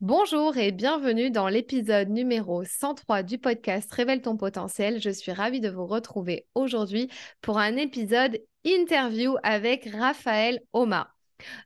Bonjour et bienvenue dans l'épisode numéro 103 du podcast Révèle ton potentiel. Je suis ravie de vous retrouver aujourd'hui pour un épisode interview avec Raphaël Oma.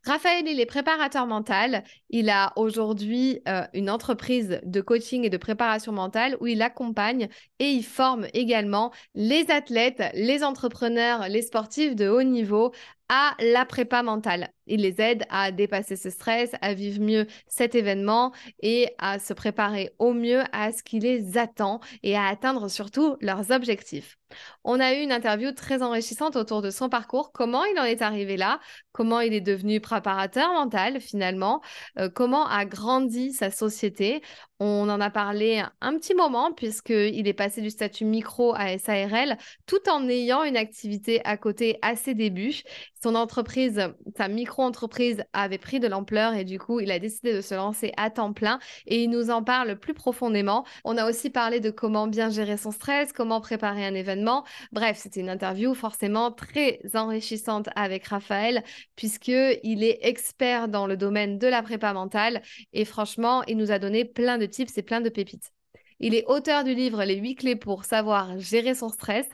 Raphaël, il est préparateur mental. Il a aujourd'hui euh, une entreprise de coaching et de préparation mentale où il accompagne et il forme également les athlètes, les entrepreneurs, les sportifs de haut niveau à la prépa mentale. Il les aide à dépasser ce stress, à vivre mieux cet événement et à se préparer au mieux à ce qui les attend et à atteindre surtout leurs objectifs. On a eu une interview très enrichissante autour de son parcours, comment il en est arrivé là, comment il est devenu préparateur mental finalement, euh, comment a grandi sa société? On en a parlé un petit moment puisqu'il est passé du statut micro à SARL tout en ayant une activité à côté à ses débuts. Son entreprise, sa micro-entreprise avait pris de l'ampleur et du coup, il a décidé de se lancer à temps plein et il nous en parle plus profondément. On a aussi parlé de comment bien gérer son stress, comment préparer un événement. Bref, c'était une interview forcément très enrichissante avec Raphaël puisqu'il est expert dans le domaine de la prépa mentale et franchement, il nous a donné plein de et plein de pépites. Il est auteur du livre Les 8 clés pour savoir gérer son stress.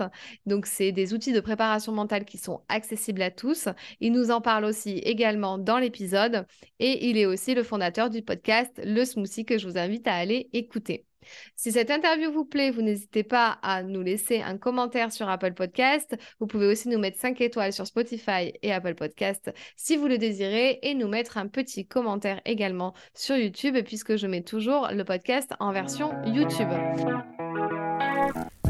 Donc, c'est des outils de préparation mentale qui sont accessibles à tous. Il nous en parle aussi également dans l'épisode. Et il est aussi le fondateur du podcast Le Smoothie que je vous invite à aller écouter. Si cette interview vous plaît, vous n'hésitez pas à nous laisser un commentaire sur Apple Podcast. Vous pouvez aussi nous mettre 5 étoiles sur Spotify et Apple Podcast si vous le désirez et nous mettre un petit commentaire également sur YouTube puisque je mets toujours le podcast en version YouTube.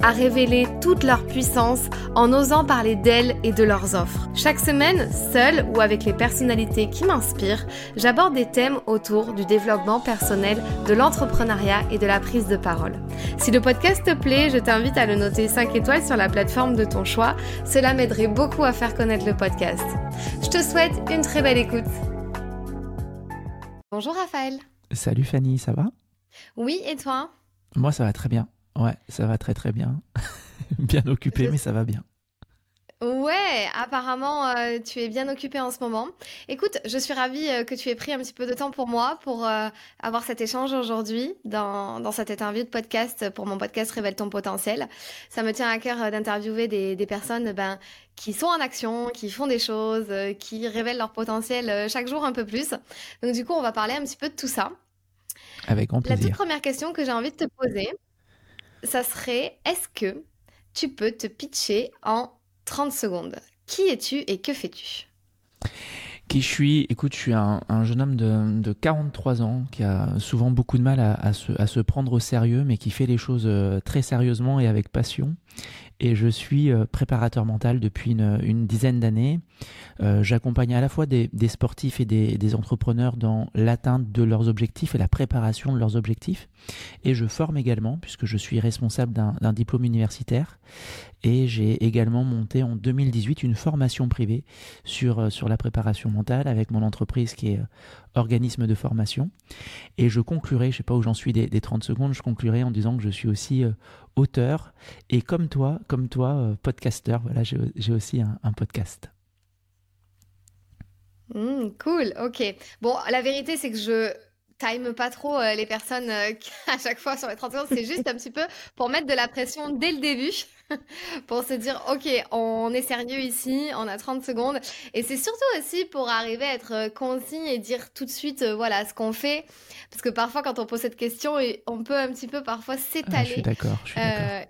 à révéler toute leur puissance en osant parler d'elles et de leurs offres. Chaque semaine, seule ou avec les personnalités qui m'inspirent, j'aborde des thèmes autour du développement personnel, de l'entrepreneuriat et de la prise de parole. Si le podcast te plaît, je t'invite à le noter 5 étoiles sur la plateforme de ton choix. Cela m'aiderait beaucoup à faire connaître le podcast. Je te souhaite une très belle écoute. Bonjour Raphaël. Salut Fanny, ça va? Oui, et toi? Moi, ça va très bien. Ouais, ça va très très bien. bien occupé, mais ça va bien. Ouais, apparemment, euh, tu es bien occupé en ce moment. Écoute, je suis ravie euh, que tu aies pris un petit peu de temps pour moi, pour euh, avoir cet échange aujourd'hui dans, dans cette interview de podcast pour mon podcast Révèle ton potentiel. Ça me tient à cœur d'interviewer des, des personnes ben, qui sont en action, qui font des choses, qui révèlent leur potentiel chaque jour un peu plus. Donc du coup, on va parler un petit peu de tout ça. Avec grand plaisir. La toute première question que j'ai envie de te poser, ça serait, est-ce que tu peux te pitcher en 30 secondes? Qui es-tu et que fais-tu? Qui je suis? Écoute, je suis un, jeune homme de, 43 ans qui a souvent beaucoup de mal à, se, prendre au sérieux, mais qui fait les choses euh, très sérieusement et avec passion et je suis euh, préparateur mental depuis une, dizaine d'années. Euh, j'accompagne à la fois des, sportifs et des, entrepreneurs dans l'atteinte de leurs objectifs et la préparation de leurs objectifs. Et je forme également, puisque je suis responsable d'un diplôme universitaire. Et j'ai également monté en 2018 une formation privée sur, euh, sur la préparation mentale avec mon entreprise qui est organisme de formation. Et je conclurai, je ne sais pas où j'en suis des, des, 30 secondes, je conclurai en disant que je suis aussi auteur et comme toi, comme toi, euh, podcasteur. Voilà, j'ai aussi un, podcast. Mmh, cool, ok. Bon, la vérité, c'est que je time pas trop euh, les personnes euh, à chaque fois sur les 30 secondes. C'est juste un petit peu pour mettre de la pression dès le début, pour se dire, OK, on est sérieux ici, on a 30 secondes. Et c'est surtout aussi pour arriver à être concis et dire tout de suite, voilà, ce qu'on fait. Parce que parfois, quand on pose cette question, on peut un petit peu parfois s'étaler. Ah, je suis d'accord, je suis d'accord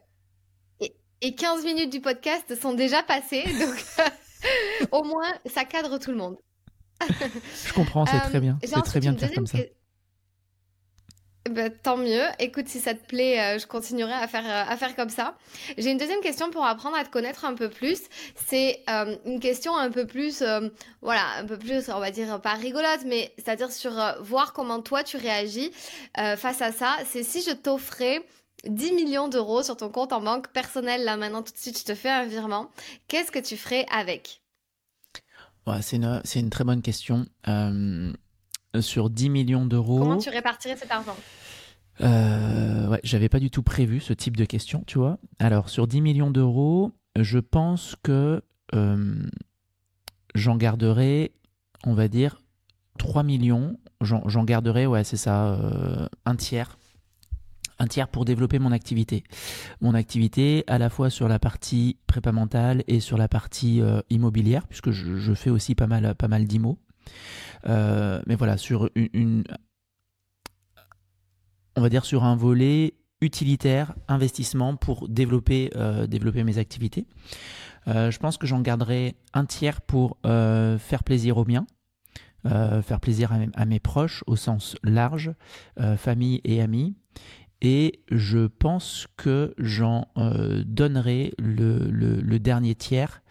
et 15 minutes du podcast sont déjà passées. Donc, au moins, ça cadre tout le monde. je comprends, c'est très bien. C'est très bien de faire comme ça. Bah, tant mieux. Écoute, si ça te plaît, euh, je continuerai à faire, euh, à faire comme ça. J'ai une deuxième question pour apprendre à te connaître un peu plus. C'est euh, une question un peu plus, voilà, un peu plus, on va dire, pas rigolote, mais c'est-à-dire sur voir comment toi tu réagis face à ça. C'est si je t'offrais 10 millions d'euros sur ton compte en banque personnel, là maintenant tout de suite, je te fais un virement. Qu'est-ce que tu ferais avec? Ouais, C'est une, très bonne question. Euh, sur 10 millions d'euros. Comment tu répartirais cet argent? Euh, ouais, j'avais pas du tout prévu ce type de question, tu vois. Alors, sur 10 millions d'euros, je pense que euh, j'en garderai, on va dire, 3 millions. J'en garderai, ouais, c'est ça, un tiers. Un tiers pour développer mon activité. Mon activité à la fois sur la partie prépa mentale et sur la partie immobilière, puisque je, je, fais aussi pas mal, pas mal d'IMO. Euh, mais voilà, sur une, on va dire sur un volet utilitaire, investissement pour développer, euh, mes activités. Euh, je pense que j'en garderai un tiers pour faire plaisir aux miens, faire plaisir à mes, proches au sens large, famille et amis, et je pense que j'en euh, donnerai le, dernier tiers,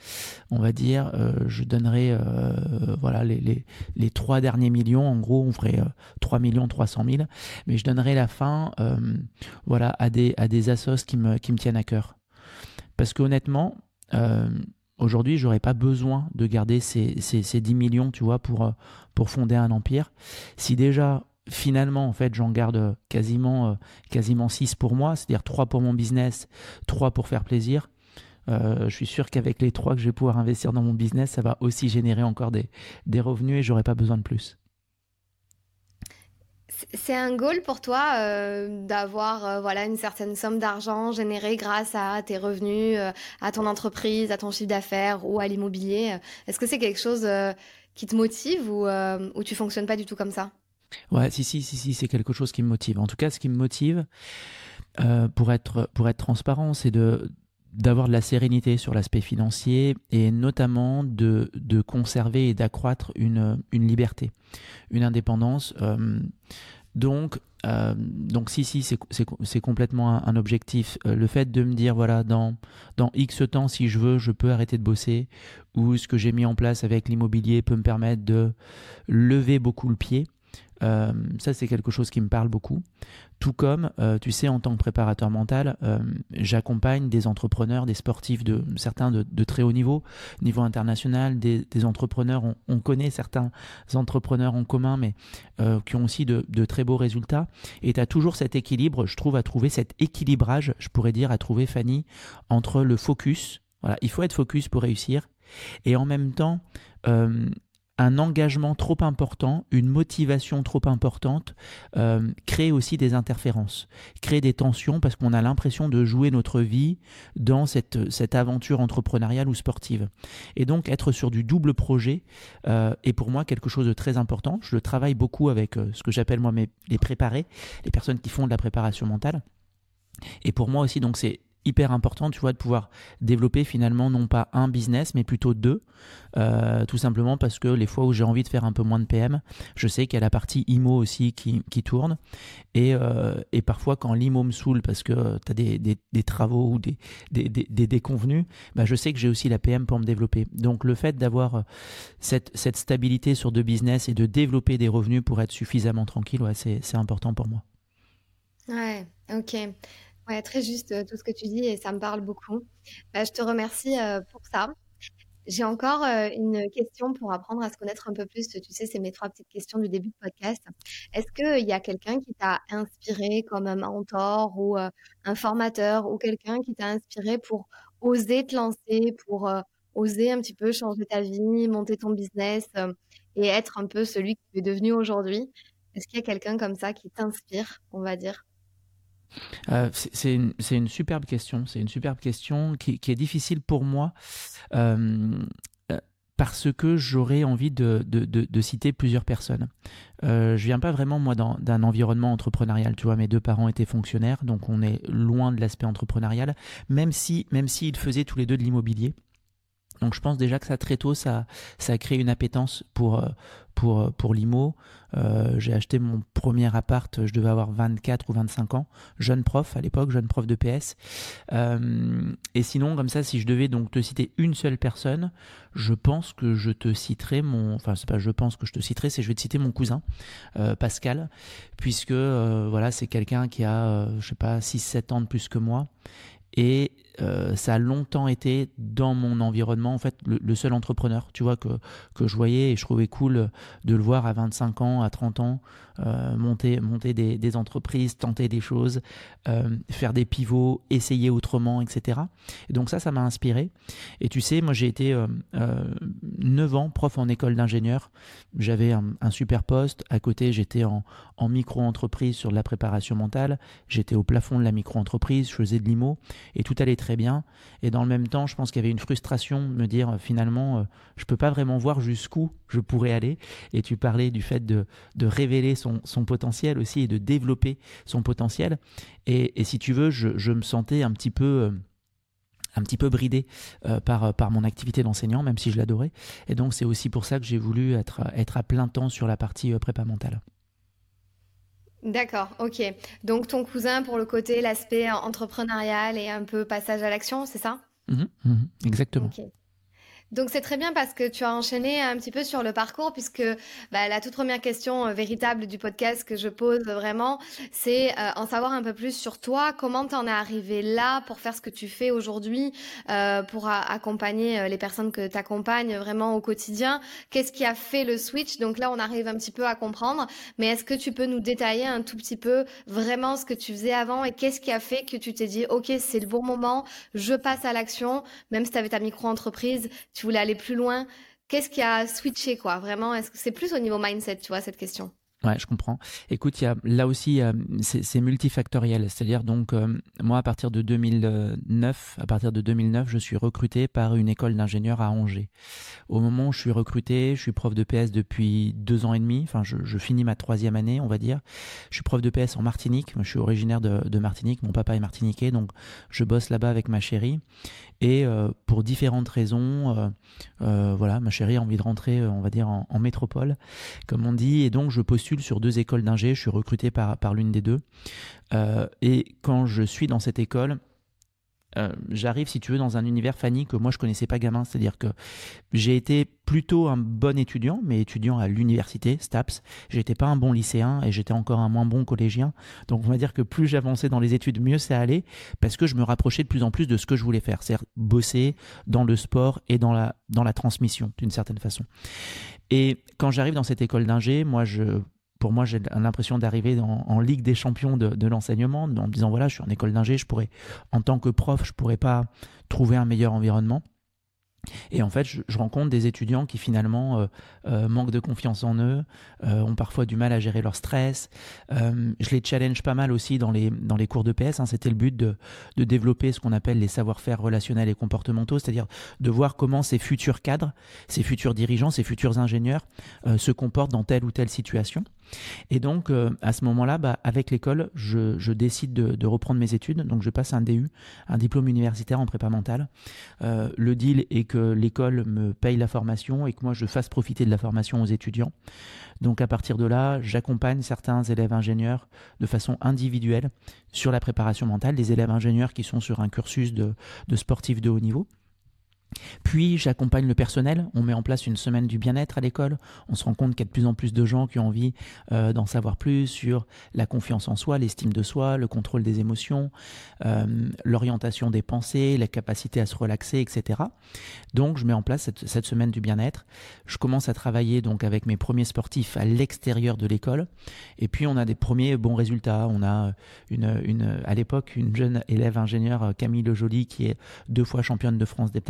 on va dire, euh, je donnerai euh, voilà les, trois derniers millions, en gros on ferait 3 millions 300 000, mais je donnerai la fin voilà, à des, à des assos qui me, qui me tiennent à cœur. Parce qu'honnêtement, aujourd'hui j'aurais pas besoin de garder ces, ces, ces, 10 millions, tu vois, pour, pour fonder un empire. Si déjà finalement, en fait, j'en garde quasiment, euh, quasiment 6 pour moi, c'est-à-dire 3 pour mon business, 3 pour faire plaisir. Euh, je suis sûr qu'avec les 3 que je vais pouvoir investir dans mon business, ça va aussi générer encore des, des revenus et j'aurai pas besoin de plus. C'est un goal pour toi euh, d'avoir voilà une certaine somme d'argent générée grâce à tes revenus, à ton entreprise, à ton chiffre d'affaires ou à l'immobilier? Est-ce que c'est quelque chose qui te motive ou, ou tu fonctionnes pas du tout comme ça? Ouais, si, si, si, si c'est quelque chose qui me motive. En tout cas, ce qui me motive, euh, pour, être, pour être transparent, c'est de d'avoir de la sérénité sur l'aspect financier et notamment de, de conserver et d'accroître une, une liberté, une indépendance. Euh, donc, euh, donc si, si, c'est complètement un, objectif. le fait de me dire, voilà, dans, dans X temps, si je veux, je peux arrêter de bosser, ou ce que j'ai mis en place avec l'immobilier peut me permettre de lever beaucoup le pied, euh, ça, c'est quelque chose qui me parle beaucoup. Tout comme, euh, tu sais, en tant que préparateur mental, euh, j'accompagne des entrepreneurs, des sportifs, de certains de, très haut niveau, niveau international, des, entrepreneurs. On, connaît certains entrepreneurs en commun, mais qui ont aussi de, très beaux résultats. Et tu as toujours cet équilibre, je trouve, à trouver cet équilibrage, je pourrais dire, à trouver, Fanny, entre le focus. Voilà, il faut être focus pour réussir. Et en même temps, un engagement trop important, une motivation trop importante euh, crée aussi des interférences, crée des tensions parce qu'on a l'impression de jouer notre vie dans cette, aventure entrepreneuriale ou sportive. Et donc être sur du double projet euh, est pour moi quelque chose de très important. Je travaille beaucoup avec euh, ce que j'appelle moi les préparés, les personnes qui font de la préparation mentale. Et pour moi aussi, donc c'est hyper important, tu vois, de pouvoir développer finalement non pas un business, mais plutôt deux. Euh, tout simplement parce que les fois où j'ai envie de faire un peu moins de PM, je sais qu'il y a la partie IMO aussi qui, qui tourne. Et, euh, et, parfois, quand l'IMO me saoule parce que tu as des, des, travaux ou des, des, des déconvenus, bah, je sais que j'ai aussi la PM pour me développer. Donc, le fait d'avoir cette, cette stabilité sur deux business et de développer des revenus pour être suffisamment tranquille, ouais, c'est important pour moi. Ouais, ok. Ouais, très juste euh, tout ce que tu dis et ça me parle beaucoup. Bah, je te remercie euh, pour ça. J'ai encore euh, une question pour apprendre à se connaître un peu plus. Tu sais, c'est mes trois petites questions du début de podcast. Est-ce qu'il y a quelqu'un qui t'a inspiré comme un mentor ou un formateur ou quelqu'un qui t'a inspiré pour oser te lancer, pour oser un petit peu changer ta vie, monter ton business et être un peu celui que tu es devenu aujourd'hui? Est-ce qu'il y a quelqu'un comme ça qui t'inspire, on va dire? Euh, c'est une, superbe question. C'est une superbe question qui, est difficile pour moi euh, euh, parce que j'aurais envie de, citer plusieurs personnes. Je viens pas vraiment moi d'un environnement entrepreneurial. Tu vois, mes deux parents étaient fonctionnaires, donc on est loin de l'aspect entrepreneurial. Même si, même s'ils faisaient tous les deux de l'immobilier. Donc je pense déjà que ça très tôt, ça, ça a créé une appétence pour, pour, pour l'IMO. Euh, j'ai acheté mon premier appart, je devais avoir 24 ou 25 ans, jeune prof à l'époque, jeune prof de PS. Euh, et sinon, comme ça, si je devais donc te citer une seule personne, je pense que je te citerai mon, enfin c'est pas je pense que je te citerai, c'est je vais te citer mon cousin euh, Pascal, puisque voilà c'est quelqu'un qui a, je sais pas, 6-7 ans de plus que moi et euh, ça a longtemps été dans mon environnement, en fait, le, seul entrepreneur, tu vois, que, que je voyais et je trouvais cool de le voir à 25 ans, à 30 ans, euh, monter, monter des, entreprises, tenter des choses, euh, faire des pivots, essayer autrement, etc. Et donc ça, ça m'a inspiré. Et tu sais, moi j'ai été 9 ans prof en école d'ingénieur. J'avais un, super poste. À côté, j'étais en, en micro-entreprise sur de la préparation mentale. J'étais au plafond de la micro-entreprise, je faisais de l'IMO et tout allait très bien. Et dans le même temps, je pense qu'il y avait une frustration de me dire finalement, je peux pas vraiment voir jusqu'où je pourrais aller. Et tu parlais du fait de, de révéler son son, potentiel aussi et de développer son potentiel. Et, si tu veux, je, me sentais un petit peu euh, un petit peu bridé euh, par, par mon activité d'enseignant, même si je l'adorais. Et donc c'est aussi pour ça que j'ai voulu être, être à plein temps sur la partie euh, prépa mentale. D'accord, ok. Donc ton cousin pour le côté, l'aspect entrepreneurial et un peu passage à l'action, c'est ça? Mmh mmh Exactement. Donc c'est très bien parce que tu as enchaîné un petit peu sur le parcours puisque bah, la toute première question euh, véritable du podcast que je pose vraiment, c'est euh, en savoir un peu plus sur toi, comment tu en es arrivé là pour faire ce que tu fais aujourd'hui, euh, pour accompagner les personnes que tu accompagnes vraiment au quotidien? Qu'est-ce qui a fait le switch? Donc là, on arrive un petit peu à comprendre, mais est-ce que tu peux nous détailler un tout petit peu vraiment ce que tu faisais avant et qu'est-ce qui a fait que tu t'es dit, OK, c'est le bon moment, je passe à l'action, même si tu avais ta micro-entreprise tu voulais aller plus loin. Qu'est-ce qui a switché, quoi? Vraiment, est-ce que c'est plus au niveau mindset, tu vois, cette question? Ouais, je comprends. Écoute, y a, là aussi, c'est multifactoriel. C'est-à-dire, donc, euh, moi, à partir de 2009, à partir de 2009, je suis recruté par une école d'ingénieurs à Angers. Au moment où je suis recruté, je suis prof de PS depuis deux ans et demi. Enfin, je, finis ma troisième année, on va dire. Je suis prof de PS en Martinique. Je suis originaire de Martinique. Mon papa est martiniquais, donc je bosse là-bas avec ma chérie. Et euh, pour différentes raisons, euh, euh, voilà, ma chérie a envie de rentrer, on va dire, en, en, métropole, comme on dit. Et donc, je postule sur deux écoles d'ingé. Je suis recruté par, par l'une des deux. et quand je suis dans cette école, euh, j'arrive, si tu veux, dans un univers Fanny que moi je connaissais pas gamin. C'est-à-dire que j'ai été plutôt un bon étudiant, mais étudiant à l'université, STAPS. J'étais pas un bon lycéen et j'étais encore un moins bon collégien. Donc on va dire que plus j'avançais dans les études, mieux ça allait, parce que je me rapprochais de plus en plus de ce que je voulais faire, c'est-à-dire bosser dans le sport et dans la, dans la transmission, d'une certaine façon. Et quand j'arrive dans cette école d'ingé, moi je pour moi, j'ai l'impression d'arriver en Ligue des champions de, l'enseignement, en me disant, voilà, je suis en école d'ingé, je pourrais, en tant que prof, je pourrais pas trouver un meilleur environnement. Et en fait, je, rencontre des étudiants qui finalement euh, euh, manquent de confiance en eux, euh, ont parfois du mal à gérer leur stress. je les challenge pas mal aussi dans les, cours de PS. Hein. C'était le but de développer ce qu'on appelle les savoir-faire relationnels et comportementaux, c'est-à-dire de voir comment ces futurs cadres, ces futurs dirigeants, ces futurs ingénieurs se comportent dans telle ou telle situation. Et donc, à ce moment-là, bah, avec l'école, je, décide de, reprendre mes études. Donc, je passe un DU, un diplôme universitaire en prépa mentale. le deal est que l'école me paye la formation et que moi je fasse profiter de la formation aux étudiants. Donc à partir de là, j'accompagne certains élèves ingénieurs de façon individuelle sur la préparation mentale, des élèves ingénieurs qui sont sur un cursus de, de sportifs de haut niveau. Puis j'accompagne le personnel, on met en place une semaine du bien-être à l'école, on se rend compte qu'il y a de plus en plus de gens qui ont envie euh, d'en savoir plus sur la confiance en soi, l'estime de soi, le contrôle des émotions, euh, l'orientation des pensées, la capacité à se relaxer, etc. Donc je mets en place cette, semaine du bien-être, je commence à travailler donc avec mes premiers sportifs à l'extérieur de l'école, et puis on a des premiers bons résultats, on a une, à l'époque une jeune élève ingénieure Camille Le Joly qui est deux fois championne de France des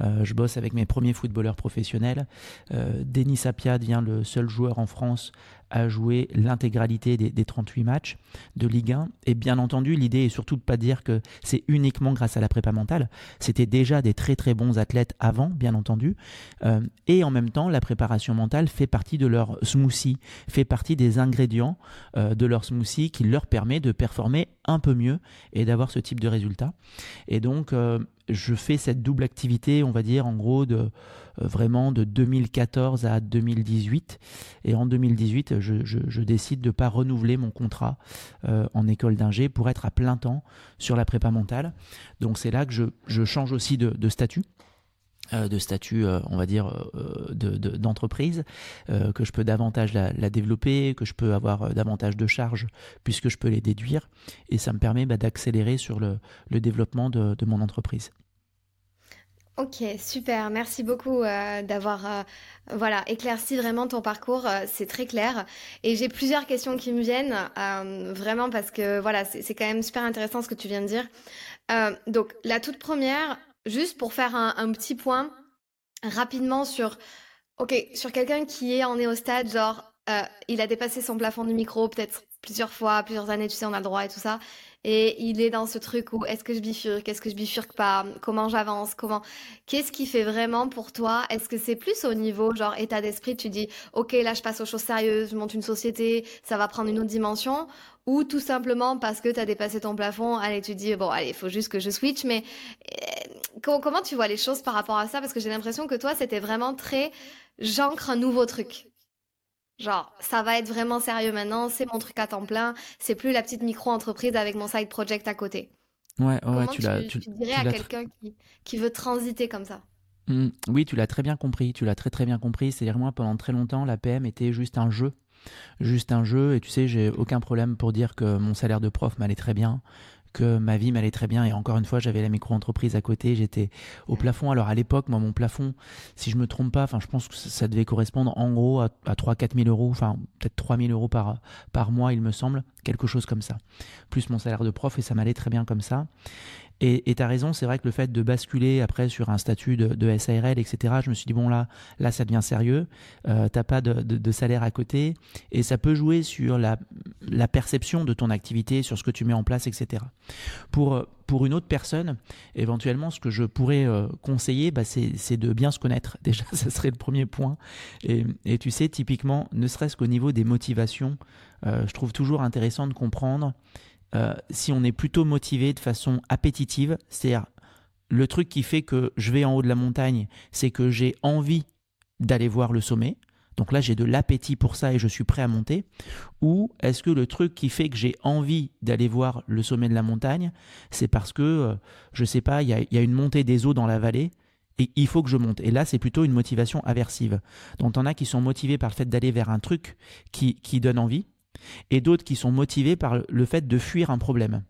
euh, je bosse avec mes premiers footballeurs professionnels. Euh, Denis Sapia devient le seul joueur en France à jouer l'intégralité des, 38 matchs de Ligue 1. Et bien entendu, l'idée est surtout de pas dire que c'est uniquement grâce à la prépa mentale. C'était déjà des très très bons athlètes avant, bien entendu. Euh, et en même temps, la préparation mentale fait partie de leur smoothie, fait partie des ingrédients de leur smoothie qui leur permet de performer un peu mieux et d'avoir ce type de résultat. Et donc, je fais cette double activité, on va dire, en gros, de euh, vraiment de 2014 à 2018. Et en 2018, je, décide de ne pas renouveler mon contrat euh, en école d'ingé pour être à plein temps sur la prépa mentale. Donc c'est là que je, change aussi de, statut de statut, on va dire, d'entreprise, que je peux davantage la, développer, que je peux avoir davantage de charges puisque je peux les déduire, et ça me permet bah, d'accélérer sur le, développement de, mon entreprise. Ok, super. Merci beaucoup euh, d'avoir euh, voilà éclairci vraiment ton parcours. Euh, c'est très clair. Et j'ai plusieurs questions qui me viennent vraiment parce que voilà, c'est quand même super intéressant ce que tu viens de dire. donc la toute première, juste pour faire un, petit point rapidement sur quelqu'un qui est en néostade, genre il a dépassé son plafond du micro peut-être plusieurs fois, plusieurs années, tu sais, on a le droit et tout ça. Et il est dans ce truc où est-ce que je bifurque, est-ce que je bifurque pas, comment j'avance, comment, qu'est-ce qui fait vraiment pour toi Est-ce que c'est plus au niveau genre état d'esprit, tu dis ok là je passe aux choses sérieuses, je monte une société, ça va prendre une autre dimension, ou tout simplement parce que tu as dépassé ton plafond, allez tu dis bon allez il faut juste que je switch, mais eh, comment tu vois les choses par rapport à ça? Parce que j'ai l'impression que toi c'était vraiment très j'ancre un nouveau truc. Genre, ça va être vraiment sérieux maintenant, c'est mon truc à temps plein, c'est plus la petite micro-entreprise avec mon side project à côté. Ouais, ouais, tu, l'as. Tu, dirais à quelqu'un qui, veut transiter comme ça? Mmh, Oui, tu l'as très bien compris, tu l'as très très bien compris. C'est-à-dire, moi, pendant très longtemps, la PM était juste un jeu. Juste un jeu, et tu sais, j'ai aucun problème pour dire que mon salaire de prof m'allait très bien, que ma vie m'allait très bien. Et encore une fois, j'avais la micro-entreprise à côté, j'étais au plafond. Alors à l'époque, moi, mon plafond, si je me trompe pas, enfin, je pense que ça devait correspondre en gros à, 3-4 000 euros, enfin, peut-être 3 000 euros par, par mois, il me semble, quelque chose comme ça. Plus mon salaire de prof, et ça m'allait très bien comme ça. Et tu as raison, c'est vrai que le fait de basculer après sur un statut de, SARL, etc., je me suis dit, bon, là, là ça devient sérieux, euh, t'as pas de, salaire à côté, et ça peut jouer sur la, la, perception de ton activité, sur ce que tu mets en place, etc. Pour, pour une autre personne, éventuellement, ce que je pourrais euh, conseiller, bah, c'est de bien se connaître. Déjà, ça serait le premier point. Et, et tu sais, typiquement, ne serait-ce qu'au niveau des motivations, euh, je trouve toujours intéressant de comprendre euh, si on est plutôt motivé de façon appétitive, c'est-à-dire le truc qui fait que je vais en haut de la montagne, c'est que j'ai envie d'aller voir le sommet. Donc là, j'ai de l'appétit pour ça et je suis prêt à monter. Ou est-ce que le truc qui fait que j'ai envie d'aller voir le sommet de la montagne, c'est parce que, euh, je sais pas, il y, a, une montée des eaux dans la vallée et il faut que je monte. Et là, c'est plutôt une motivation aversive. Donc, en a qui sont motivés par le fait d'aller vers un truc qui, qui donne envie et d'autres qui sont motivés par le fait de fuir un problème.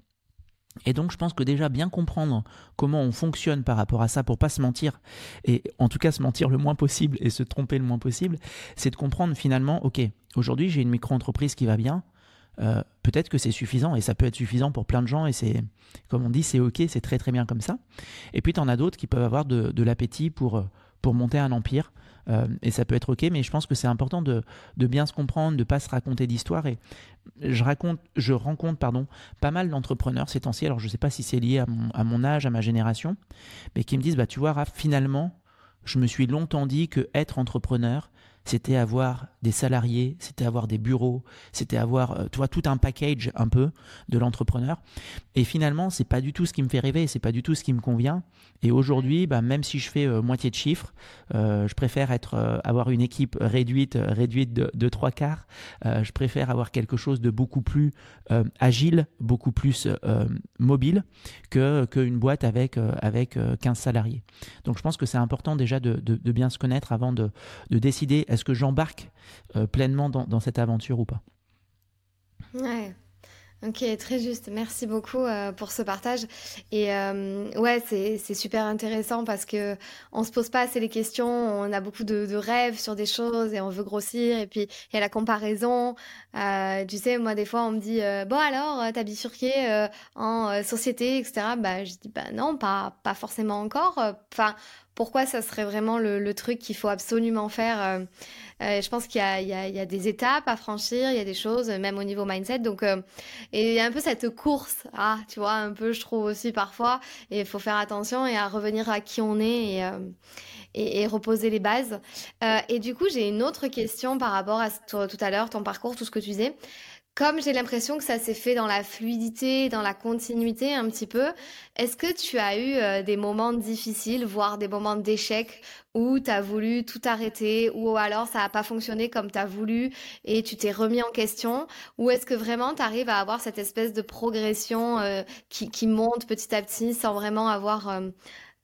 Et donc je pense que déjà bien comprendre comment on fonctionne par rapport à ça pour pas se mentir et en tout cas se mentir le moins possible et se tromper le moins possible, c'est de comprendre finalement ok aujourd'hui j'ai une micro-entreprise qui va bien, euh, peut-être que c'est suffisant et ça peut être suffisant pour plein de gens et c'est comme on dit c'est ok c'est très très bien comme ça. Et puis tu en as d'autres qui peuvent avoir de, de l'appétit pour pour monter un empire euh, et ça peut être ok, mais je pense que c'est important de, bien se comprendre, de pas se raconter d'histoire. Et je raconte, je rencontre pardon, pas mal d'entrepreneurs ces temps-ci. Alors je sais pas si c'est lié à mon, âge, à ma génération, mais qui me disent bah tu vois, finalement, je me suis longtemps dit que être entrepreneur, c'était avoir des salariés, c'était avoir des bureaux, c'était avoir, euh, toi, tout un package un peu de l'entrepreneur. Et finalement, c'est pas du tout ce qui me fait rêver, c'est pas du tout ce qui me convient. Et aujourd'hui, bah, même si je fais euh, moitié de chiffres, euh, je préfère être, avoir une équipe réduite, réduite de, trois quarts. je préfère avoir quelque chose de beaucoup plus agile, beaucoup plus mobile que qu'une boîte avec avec 15 salariés. Donc, je pense que c'est important déjà de, de, bien se connaître avant de, de décider est-ce que j'embarque euh, pleinement dans, cette aventure ou pas Ouais. Ok, très juste. Merci beaucoup euh, pour ce partage. Et euh, ouais, c'est super intéressant parce que on se pose pas assez les questions. On a beaucoup de, rêves sur des choses et on veut grossir. Et puis il y a la comparaison. tu sais, moi des fois on me dit bon alors t'as bifurqué en société, etc. Bah je dis bah non, pas pas forcément encore. Enfin pourquoi ça serait vraiment le, truc qu'il faut absolument faire je pense qu'il y, a, des étapes à franchir, il y a des choses, même au niveau mindset. Donc, et il y a un peu cette course, ah, tu vois, un peu, je trouve aussi parfois. Et il faut faire attention et à revenir à qui on est et, et reposer les bases. et du coup, j'ai une autre question par rapport à tout à l'heure, ton parcours, tout ce que tu disais comme j'ai l'impression que ça s'est fait dans la fluidité, dans la continuité un petit peu, est-ce que tu as eu euh, des moments difficiles, voire des moments d'échec où tu as voulu tout arrêter, ou alors ça n'a pas fonctionné comme tu as voulu et tu t'es remis en question, ou est-ce que vraiment tu arrives à avoir cette espèce de progression euh, qui, qui, monte petit à petit sans vraiment avoir... Euh,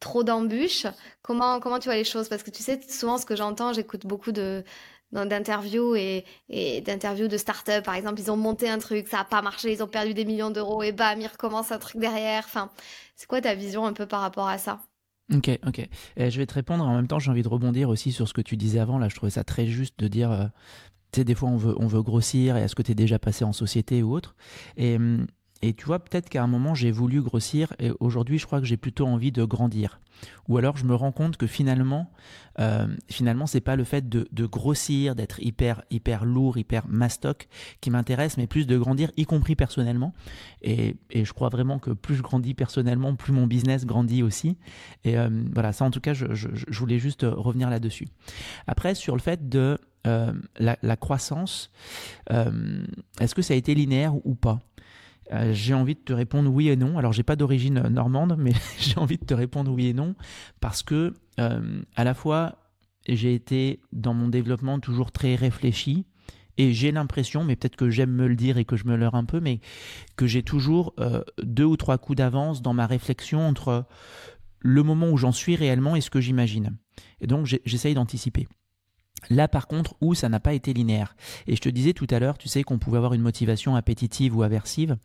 trop d'embûches? Comment, comment tu vois les choses? Parce que tu sais, souvent ce que j'entends, j'écoute beaucoup de, d'interviews et, et d'interviews de start-up. Par exemple, ils ont monté un truc, ça n'a pas marché, ils ont perdu des millions d'euros et bam, ils recommencent un truc derrière. Enfin, c'est quoi ta vision un peu par rapport à ça? Ok, ok. Et je vais te répondre. En même temps, j'ai envie de rebondir aussi sur ce que tu disais avant. Là, je trouvais ça très juste de dire, euh, tu sais, des fois, on veut, on veut grossir et est-ce que tu es déjà passé en société ou autre Et hum, et tu vois, peut-être qu'à un moment, j'ai voulu grossir et aujourd'hui, je crois que j'ai plutôt envie de grandir. Ou alors, je me rends compte que finalement, euh, finalement, c'est pas le fait de, grossir, d'être hyper, hyper lourd, hyper mastoc qui m'intéresse, mais plus de grandir, y compris personnellement. Et, et, je crois vraiment que plus je grandis personnellement, plus mon business grandit aussi. Et euh, voilà, ça, en tout cas, je, je, je voulais juste revenir là-dessus. Après, sur le fait de euh, la, la, croissance, euh, est-ce que ça a été linéaire ou pas? Euh, j'ai envie de te répondre oui et non. Alors j'ai pas d'origine normande, mais j'ai envie de te répondre oui et non parce que euh, à la fois j'ai été dans mon développement toujours très réfléchi et j'ai l'impression, mais peut-être que j'aime me le dire et que je me leurre un peu, mais que j'ai toujours euh, deux ou trois coups d'avance dans ma réflexion entre le moment où j'en suis réellement et ce que j'imagine. Et donc j'essaye d'anticiper. Là, par contre, où ça n'a pas été linéaire. Et je te disais tout à l'heure, tu sais qu'on pouvait avoir une motivation appétitive ou aversive.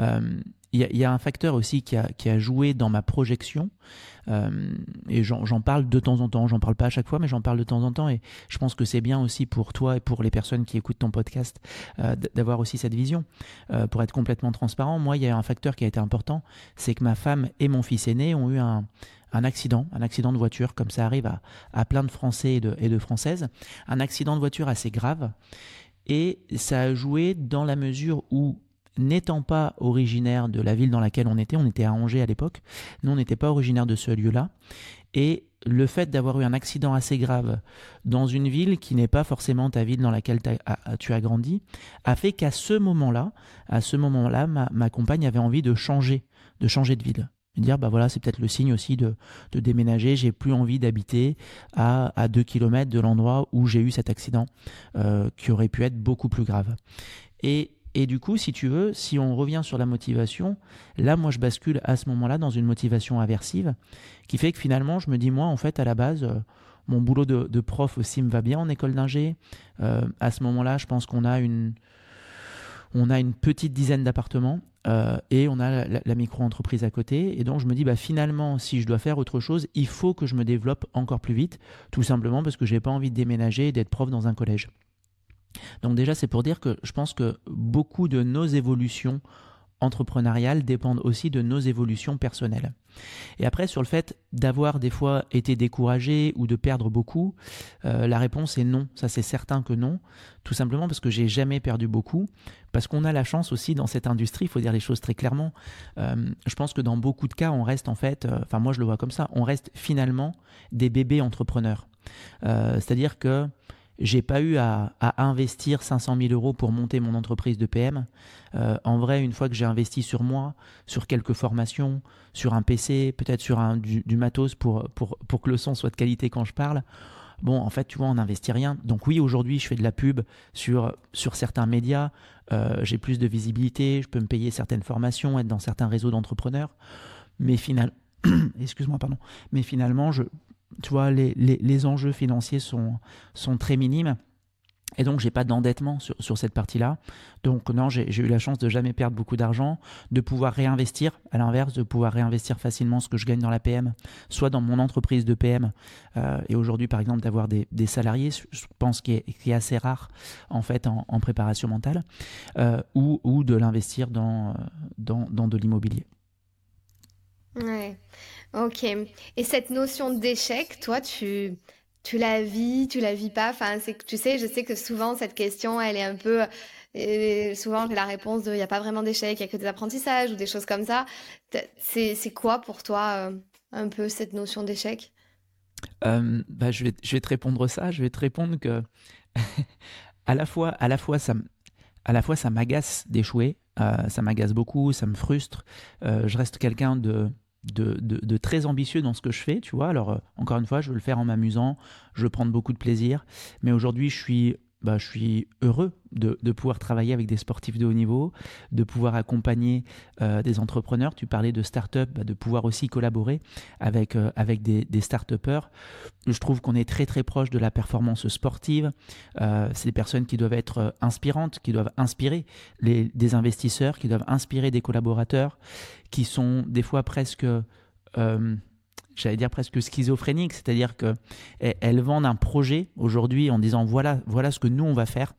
Euh, il y, a un facteur aussi qui a, joué dans ma projection, euh, et j'en parle de temps en temps, j'en parle pas à chaque fois, mais j'en parle de temps en temps, et je pense que c'est bien aussi pour toi et pour les personnes qui écoutent ton podcast euh, d'avoir aussi cette vision. pour être complètement transparent, moi, il y a un facteur qui a été important, c'est que ma femme et mon fils aîné ont eu un, un accident, un accident de voiture, comme ça arrive à, plein de Français et de, et de, Françaises, un accident de voiture assez grave. Et ça a joué dans la mesure où, n'étant pas originaire de la ville dans laquelle on était, on était à Angers à l'époque, nous on n'était pas originaire de ce lieu-là, et le fait d'avoir eu un accident assez grave dans une ville qui n'est pas forcément ta ville dans laquelle tu as grandi, a fait qu'à ce moment-là, à ce moment-là, ma, ma compagne avait envie de changer, de changer de ville dire bah voilà c'est peut-être le signe aussi de, déménager. J'ai plus envie d'habiter à, à 2 km de l'endroit où j'ai eu cet accident euh, qui aurait pu être beaucoup plus grave. Et, et du coup si tu veux si on revient sur la motivation là moi je bascule à ce moment là dans une motivation aversive qui fait que finalement je me dis moi en fait à la base euh, mon boulot de, de, prof aussi me va bien en école d'ingé. Euh, à ce moment là je pense qu'on a une on a une petite dizaine d'appartements euh, et on a la, micro-entreprise à côté. Et donc je me dis, bah, finalement, si je dois faire autre chose, il faut que je me développe encore plus vite, tout simplement parce que j'ai pas envie de déménager et d'être prof dans un collège. Donc déjà, c'est pour dire que je pense que beaucoup de nos évolutions entrepreneuriales dépendent aussi de nos évolutions personnelles. Et après, sur le fait d'avoir des fois été découragé ou de perdre beaucoup, euh, la réponse est non. Ça, c'est certain que non. Tout simplement parce que j'ai jamais perdu beaucoup. Parce qu'on a la chance aussi dans cette industrie, il faut dire les choses très clairement. Euh, je pense que dans beaucoup de cas, on reste en fait, euh, enfin, moi je le vois comme ça, on reste finalement des bébés entrepreneurs. C'est-à-dire que j'ai pas eu à, investir 500 000 euros pour monter mon entreprise de PM. Euh, en vrai, une fois que j'ai investi sur moi, sur quelques formations, sur un PC, peut-être sur du, matos pour, que le son soit de qualité quand je parle, bon, en fait, tu vois, on n'investit rien. Donc oui, aujourd'hui, je fais de la pub sur, certains médias, euh, j'ai plus de visibilité, je peux me payer certaines formations, être dans certains réseaux d'entrepreneurs. Mais excuse-moi, pardon. Mais finalement, je, tu vois, les, les, les, enjeux financiers sont, sont très minimes. Et donc, j'ai pas d'endettement sur, sur, cette partie-là. Donc, non, j'ai eu la chance de jamais perdre beaucoup d'argent, de pouvoir réinvestir, à l'inverse, de pouvoir réinvestir facilement ce que je gagne dans la PM, soit dans mon entreprise de PM. Euh, et aujourd'hui, par exemple, d'avoir des, des, salariés, je pense qu'il est, est, assez rare, en fait, en, préparation mentale, euh, ou, ou de l'investir dans, dans, dans de l'immobilier. Ouais. Ok. Et cette notion d'échec, toi, tu tu la vis, tu la vis pas? Enfin, c'est tu sais, je sais que souvent cette question, elle est un peu et souvent j'ai la réponse de il n'y a pas vraiment d'échec, il y a que des apprentissages ou des choses comme ça. C'est quoi pour toi euh, un peu cette notion d'échec? Euh, bah, je vais je vais te répondre ça. Je vais te répondre que à la fois à la fois ça à la fois ça m'agace d'échouer, euh, ça m'agace beaucoup, ça me frustre. je reste quelqu'un de de, très ambitieux dans ce que je fais, tu vois. Alors, euh, encore une fois, je veux le faire en m'amusant, je veux prendre beaucoup de plaisir. Mais aujourd'hui, je suis bah, je suis heureux de, pouvoir travailler avec des sportifs de haut niveau, de pouvoir accompagner euh, des entrepreneurs. Tu parlais de start-up, bah, de pouvoir aussi collaborer avec, euh, avec des, des start-upers. Je trouve qu'on est très très proche de la performance sportive. Euh, c'est des personnes qui doivent être inspirantes, qui doivent inspirer les, des investisseurs, qui doivent inspirer des collaborateurs, qui sont des fois presque j'allais dire presque schizophrénique, c'est-à-dire que elles vendent un projet aujourd'hui en disant voilà voilà ce que nous on va faire.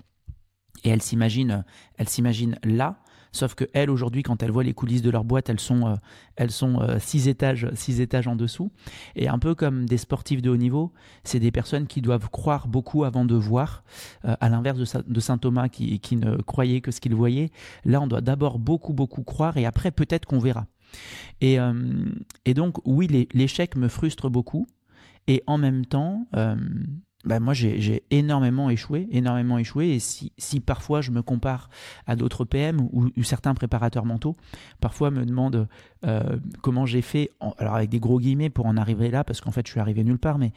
Et elles s'imaginent elles s'imaginent là. Sauf que elles aujourd'hui quand elles voient les coulisses de leur boîte elles sont euh, elles sont euh, six étages six étages en dessous. Et un peu comme des sportifs de haut niveau c'est des personnes qui doivent croire beaucoup avant de voir euh, à l'inverse de, de, saint Thomas qui, qui ne croyait que ce qu'il voyait là on doit d'abord beaucoup beaucoup croire et après peut-être qu'on verra et, euh, et donc, oui, l'échec me frustre beaucoup. Et en même temps, euh, bah, moi j'ai énormément échoué, énormément échoué. Et si, si parfois je me compare à d'autres PM ou, certains préparateurs mentaux, parfois me demandent euh, comment j'ai fait, alors avec des gros guillemets pour en arriver là, parce qu'en fait je suis arrivé nulle part, mais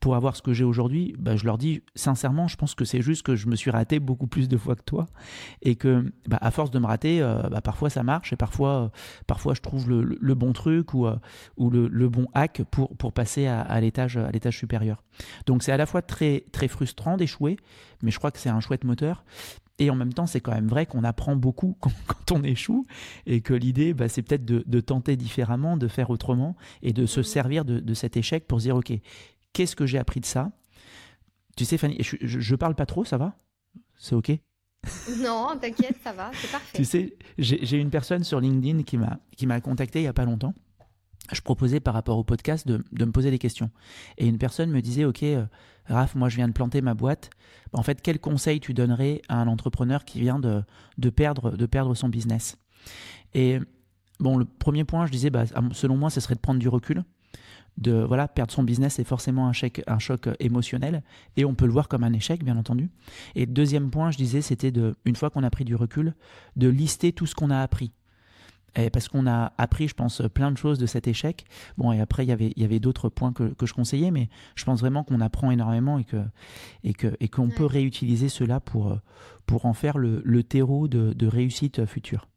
pour avoir ce que j'ai aujourd'hui, bah, je leur dis sincèrement, je pense que c'est juste que je me suis raté beaucoup plus de fois que toi et que bah, à force de me rater, euh, bah, parfois ça marche et parfois, euh, parfois je trouve le, bon truc ou, euh, ou le, bon hack pour, pour passer à, à l'étage supérieur. Donc c'est à la fois très, très frustrant d'échouer, mais je crois que c'est un chouette moteur. Et en même temps, c'est quand même vrai qu'on apprend beaucoup quand, on échoue et que l'idée, c'est peut-être de, tenter différemment, de faire autrement et de se mmh. servir de, de, cet échec pour se dire, OK, Qu'est-ce que j'ai appris de ça Tu sais, Fanny, je, je, parle pas trop, ça va? C'est OK? Non, t'inquiète, ça va, c'est parfait. Tu sais, j'ai une personne sur LinkedIn qui m'a contacté il y a pas longtemps. Je proposais par rapport au podcast de, de, me poser des questions. Et une personne me disait, OK, euh, Raph, moi je viens de planter ma boîte. En fait, quel conseil tu donnerais à un entrepreneur qui vient de, de, perdre, de perdre son business? Et bon, le premier point, je disais, bah, selon moi, ce serait de prendre du recul de voilà perdre son business c'est forcément un, choc, un choc émotionnel et on peut le voir comme un échec bien entendu. Et deuxième point je disais c'était de une fois qu'on a pris du recul de lister tout ce qu'on a appris. Et parce qu'on a appris je pense plein de choses de cet échec. Bon et après il y avait il y avait d'autres points que, que, je conseillais mais je pense vraiment qu'on apprend énormément et que et que et qu'on peut réutiliser cela pour pour en faire le, le terreau de, de réussite future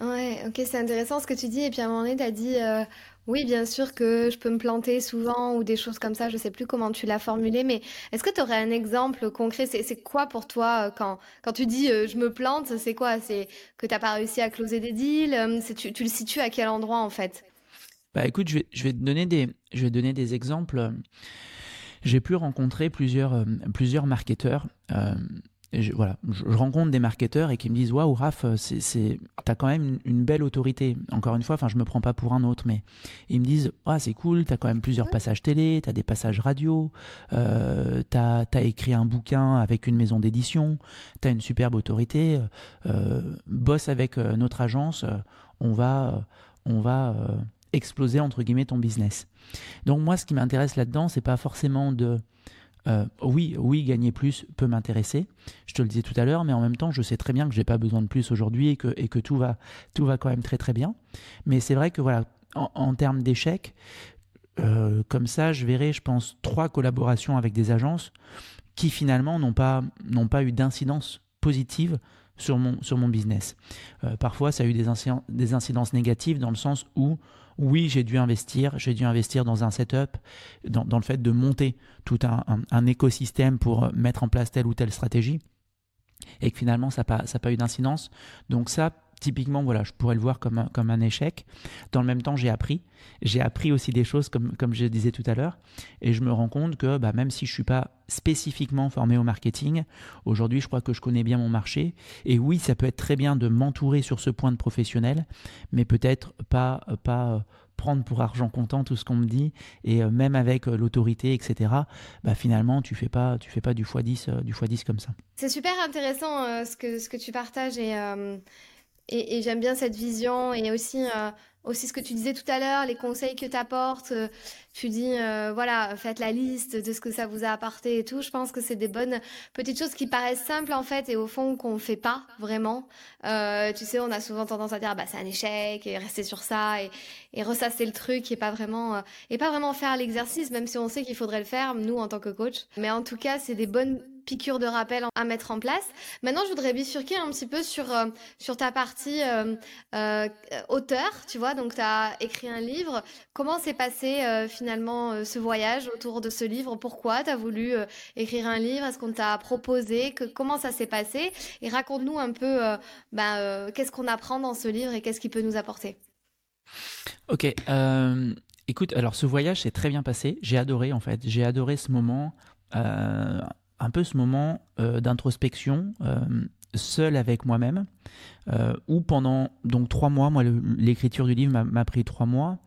Ouais, ok, c'est intéressant ce que tu dis. Et puis à un moment donné, tu as dit, euh, oui, bien sûr que je peux me planter souvent ou des choses comme ça. Je sais plus comment tu l'as formulé, mais est-ce que tu aurais un exemple concret? C'est, quoi pour toi euh, quand, quand tu dis euh, je me plante? C'est quoi? C'est que t'as pas réussi à closer des deals? Tu, tu le situes à quel endroit en fait? Bah écoute, je vais, je vais te donner des, je vais donner des exemples. J'ai pu rencontrer plusieurs, plusieurs marketeurs je, voilà, je, rencontre des marketeurs et qui me disent waouh Raph, euh, c'est, t'as quand même une, belle autorité. Encore une fois, enfin je me prends pas pour un autre, mais ils me disent ah c'est cool, t'as quand même plusieurs passages télé, t'as des passages radio, euh, t'as as écrit un bouquin avec une maison d'édition, t'as une superbe autorité, euh, bosse avec euh, notre agence, on va on va exploser entre guillemets ton business. Donc moi ce qui m'intéresse là-dedans, c'est pas forcément de euh, oui, oui, gagner plus peut m'intéresser. Je te le disais tout à l'heure, mais en même temps, je sais très bien que j'ai pas besoin de plus aujourd'hui et que, tout, va, tout va quand même très très bien. Mais c'est vrai que voilà, en, termes d'échecs, euh, comme ça, je verrai, je pense, trois collaborations avec des agences qui finalement n'ont pas, n'ont pas eu d'incidence positive sur mon, sur mon business. Euh, parfois, ça a eu des, des incidences négatives dans le sens où oui, j'ai dû investir, j'ai dû investir dans un setup, dans, le fait de monter tout un, écosystème pour mettre en place telle ou telle stratégie, et que finalement ça n'a pas eu d'incidence. Donc ça, typiquement, voilà, je pourrais le voir comme un, comme un échec. Dans le même temps, j'ai appris. J'ai appris aussi des choses, comme, comme je disais tout à l'heure. Et je me rends compte que bah, même si je ne suis pas spécifiququement formé au marketing, aujourd'hui, je crois que je connais bien mon marché. Et oui, ça peut être très bien de m'entourer sur ce point de professionnel, mais peut-être pas, pas, prendre pour argent comptant tout ce qu'on me dit et même avec l'autorité, etc. Bah finalement, tu fais pas, fais pas du x10, du x10 comme ça. C'est super intéressant ce que ce que tu partages et et, j'aime bien cette vision et aussi aussi ce que tu disais tout à l'heure, les conseils que tu apportes. Euh, tu dis, euh, voilà, faites la liste de ce que ça vous a apporté et tout. Je pense que c'est des bonnes petites choses qui paraissent simples en fait et au fond qu'on fait pas vraiment. Euh, tu sais, on a souvent tendance à dire, bah c'est un échec et rester sur ça et, et ressasser le truc et pas vraiment et pas vraiment faire l'exercice, même si on sait qu'il faudrait le faire nous en tant que coach. Mais en tout cas, c'est des bonnes piqûre de rappel à mettre en place. Maintenant, je voudrais bifurquer un petit peu sur, euh, sur ta partie euh, euh, auteur, tu vois. Donc, tu as écrit un livre. Comment s'est passé finalement ce voyage autour de ce livre? Pourquoi tu as voulu écrire un livre? Est-ce qu'on t'a proposé? Comment ça s'est passé? Et raconte-nous un peu ben, qu'est-ce qu'on apprend dans ce livre et qu'est-ce qu'il peut nous apporter? Ok. Écoute, alors ce voyage s'est très bien passé. J'ai adoré en fait. J'ai adoré ce moment un peu ce moment euh, d'introspection euh, seul avec moi-même, euh, où pendant donc trois mois, moi l'écriture du livre m'a pris trois mois,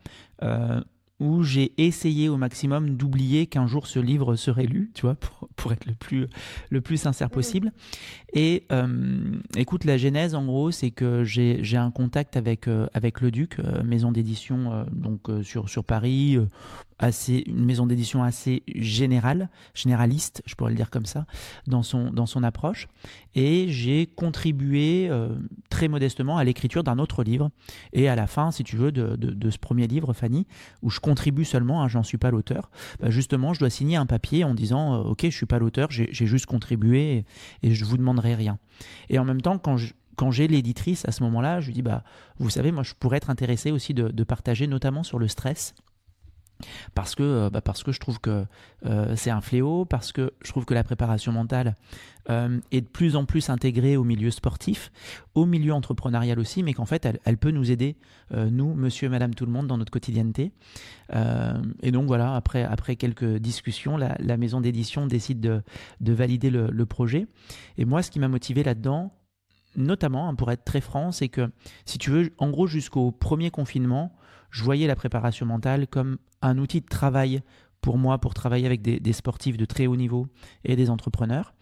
où j'ai essayé au maximum d'oublier qu'un jour ce livre serait lu, tu vois, pour, pour, être le plus, le plus sincère possible. Et écoute, la genèse, en gros, c'est que j'ai un contact avec, avec Le Duc, maison d'édition donc sur, sur Paris, assez, une maison d'édition assez générale, généraliste, je pourrais le dire comme ça, dans son, dans son approche. Et j'ai contribué euh, très modestement à l'écriture d'un autre livre. Et à la fin, si tu veux, de, de, ce premier livre, Fanny, où je contribue seulement, hein, j'en suis pas l'auteur, bah, justement, je dois signer un papier en disant, euh, OK, je suis pas l'auteur, j'ai juste contribué et, et je vous demanderai rien. Et en même temps, quand quand j'ai l'éditrice à ce moment-là, je lui dis bah vous savez moi je pourrais être intéressé aussi de partager notamment sur le stress parce que, euh, bah parce que je trouve que euh, c'est un fléau, parce que je trouve que la préparation mentale euh, est de plus en plus intégrée au milieu sportif, au milieu entrepreneurial aussi, mais qu'en fait, elle, peut nous aider, nous, monsieur madame tout le monde, dans notre quotidienneté. et donc voilà, après, après quelques discussions, la, maison d'édition décide de, de valider le, le, projet. Et moi, ce qui m'a motivé là-dedans, notamment, hein, pour être très franc, c'est que, si tu veux, en gros, jusqu'au premier confinement, je voyais la préparation mentale comme un outil de travail pour moi, pour travailler avec des, sportifs de très haut niveau et des entrepreneurs.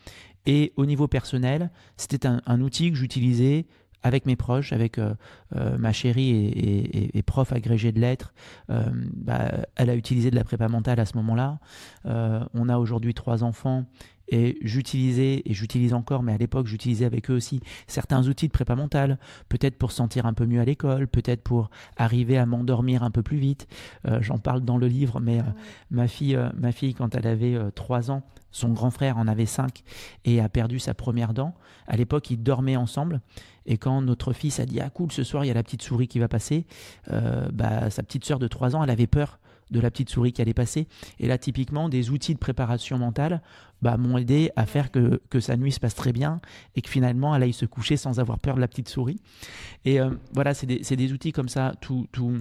Et au niveau personnel, c'était un, outil que j'utilisais avec mes proches, avec euh, euh, ma chérie et, prof agrégée de lettres. Euh, bah, elle a utilisé de la prépa mentale à ce moment-là. on a aujourd'hui trois enfants et j'utilisais, et j'utilise encore, mais à l'époque j'utilisais avec eux aussi certains outils de prépa mentale, peut-être pour sentir un peu mieux à l'école, peut-être pour arriver à m'endormir un peu plus vite. Euh, j'en parle dans le livre, mais euh, ah ma, fille, euh, ma fille, quand elle avait 3 ans, son grand frère en avait 5 et a perdu sa première dent. À l'époque, ils dormaient ensemble. Et quand notre fils a dit Ah, cool, ce soir, il y a la petite souris qui va passer, bah, sa petite sœur de 3 ans, elle avait peur de la petite souris qui allait passer. Et là, typiquement, des outils de préparation mentale bah, m'ont aidé à faire que, que, sa nuit se passe très bien et que finalement, elle aille se coucher sans avoir peur de la petite souris. Et euh, voilà, c'est des, des, outils comme ça, tout, tout,